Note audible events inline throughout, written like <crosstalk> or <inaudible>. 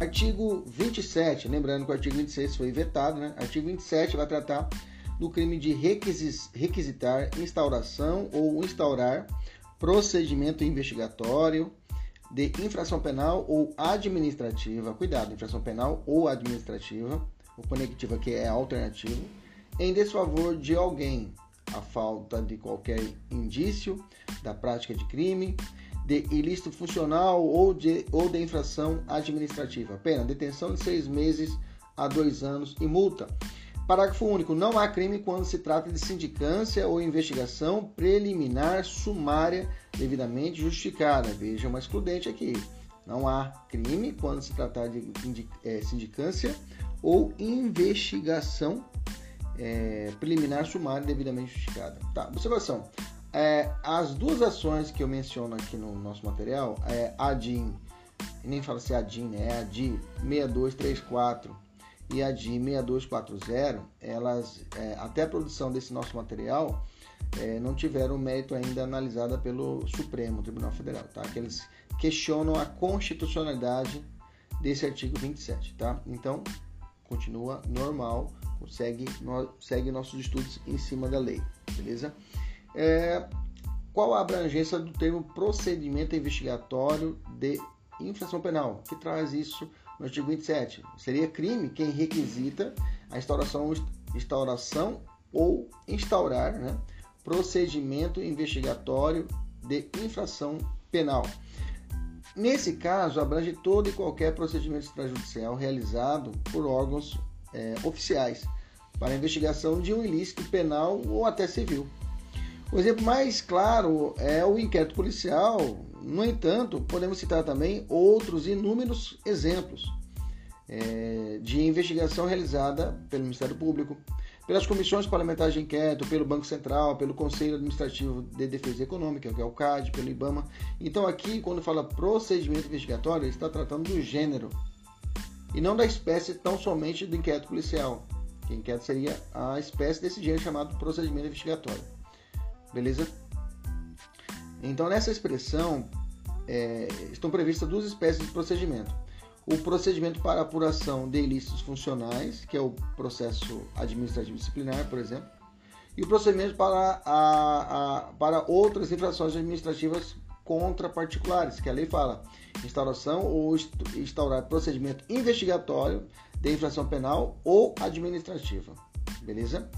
Artigo 27, lembrando que o artigo 26 foi vetado, né? Artigo 27 vai tratar do crime de requisitar instauração ou instaurar procedimento investigatório de infração penal ou administrativa, cuidado, infração penal ou administrativa, o conectivo aqui é alternativo, em desfavor de alguém, a falta de qualquer indício da prática de crime, de ilícito funcional ou de, ou de infração administrativa. Pena, detenção de seis meses a dois anos e multa. Parágrafo único. Não há crime quando se trata de sindicância ou investigação preliminar sumária devidamente justificada. Veja uma excludente aqui. Não há crime quando se tratar de é, sindicância ou investigação é, preliminar sumária devidamente justificada. Tá, observação. É, as duas ações que eu menciono aqui no nosso material, é a DIN, nem fala se é a DIN, né? é a DI 6234 e a DI 6240, elas, é, até a produção desse nosso material, é, não tiveram mérito ainda analisada pelo Supremo Tribunal Federal, tá? Que eles questionam a constitucionalidade desse artigo 27, tá? Então, continua normal, segue, no, segue nossos estudos em cima da lei, beleza? É, qual a abrangência do termo procedimento investigatório de infração penal, que traz isso no artigo 27? Seria crime quem requisita a instauração, instauração ou instaurar né, procedimento investigatório de infração penal. Nesse caso, abrange todo e qualquer procedimento extrajudicial realizado por órgãos é, oficiais para investigação de um ilícito penal ou até civil. O exemplo mais claro é o inquérito policial. No entanto, podemos citar também outros inúmeros exemplos é, de investigação realizada pelo Ministério Público, pelas comissões parlamentares de inquérito, pelo Banco Central, pelo Conselho Administrativo de Defesa Econômica, que é o CAD, pelo IBAMA. Então, aqui, quando fala procedimento investigatório, está tratando do gênero e não da espécie tão somente do inquérito policial. Que inquérito seria a espécie desse gênero chamado procedimento investigatório. Beleza? Então, nessa expressão, é, estão previstas duas espécies de procedimento. O procedimento para apuração de ilícitos funcionais, que é o processo administrativo disciplinar, por exemplo, e o procedimento para, a, a, para outras infrações administrativas contra particulares, que a lei fala instauração ou instaurar procedimento investigatório de infração penal ou administrativa. Beleza?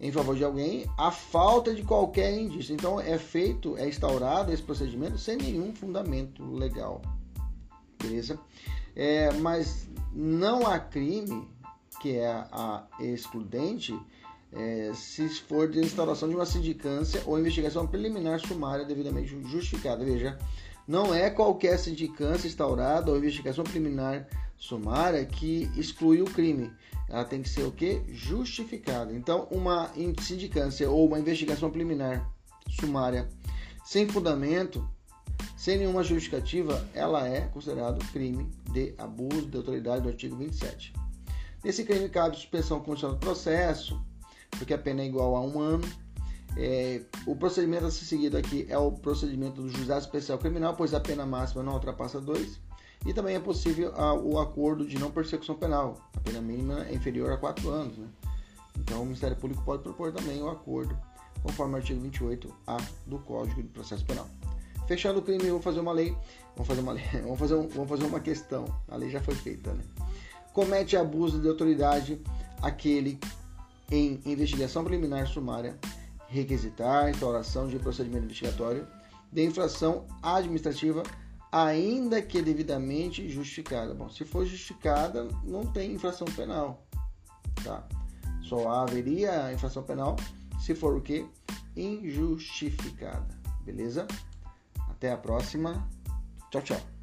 Em favor de alguém a falta de qualquer indício. Então é feito, é instaurado esse procedimento sem nenhum fundamento legal. Beleza? É, mas não há crime, que é a excludente, é, se for de instauração de uma sindicância ou investigação preliminar sumária devidamente justificada. Veja, não é qualquer sindicância instaurada ou investigação preliminar sumária que exclui o crime. Ela tem que ser o que? Justificada. Então, uma sindicância ou uma investigação preliminar sumária sem fundamento, sem nenhuma justificativa, ela é considerado crime de abuso de autoridade do artigo 27. Nesse crime cabe suspensão condicional do processo, porque a pena é igual a um ano. É, o procedimento a ser seguido aqui é o procedimento do juizado especial criminal, pois a pena máxima não ultrapassa dois. E também é possível a, o acordo de não persecução penal. A pena mínima é inferior a 4 anos. Né? Então o Ministério Público pode propor também o acordo, conforme o artigo 28A do Código de Processo Penal. Fechando o crime, vou fazer uma lei. Vamos fazer uma lei. <laughs> Vamos fazer, um, vamos fazer uma questão. A lei já foi feita, né? Comete abuso de autoridade aquele em investigação preliminar sumária, requisitar instauração de procedimento investigatório de infração administrativa ainda que devidamente justificada. Bom, se for justificada, não tem infração penal, tá? Só haveria infração penal se for o que? Injustificada, beleza? Até a próxima. Tchau, tchau.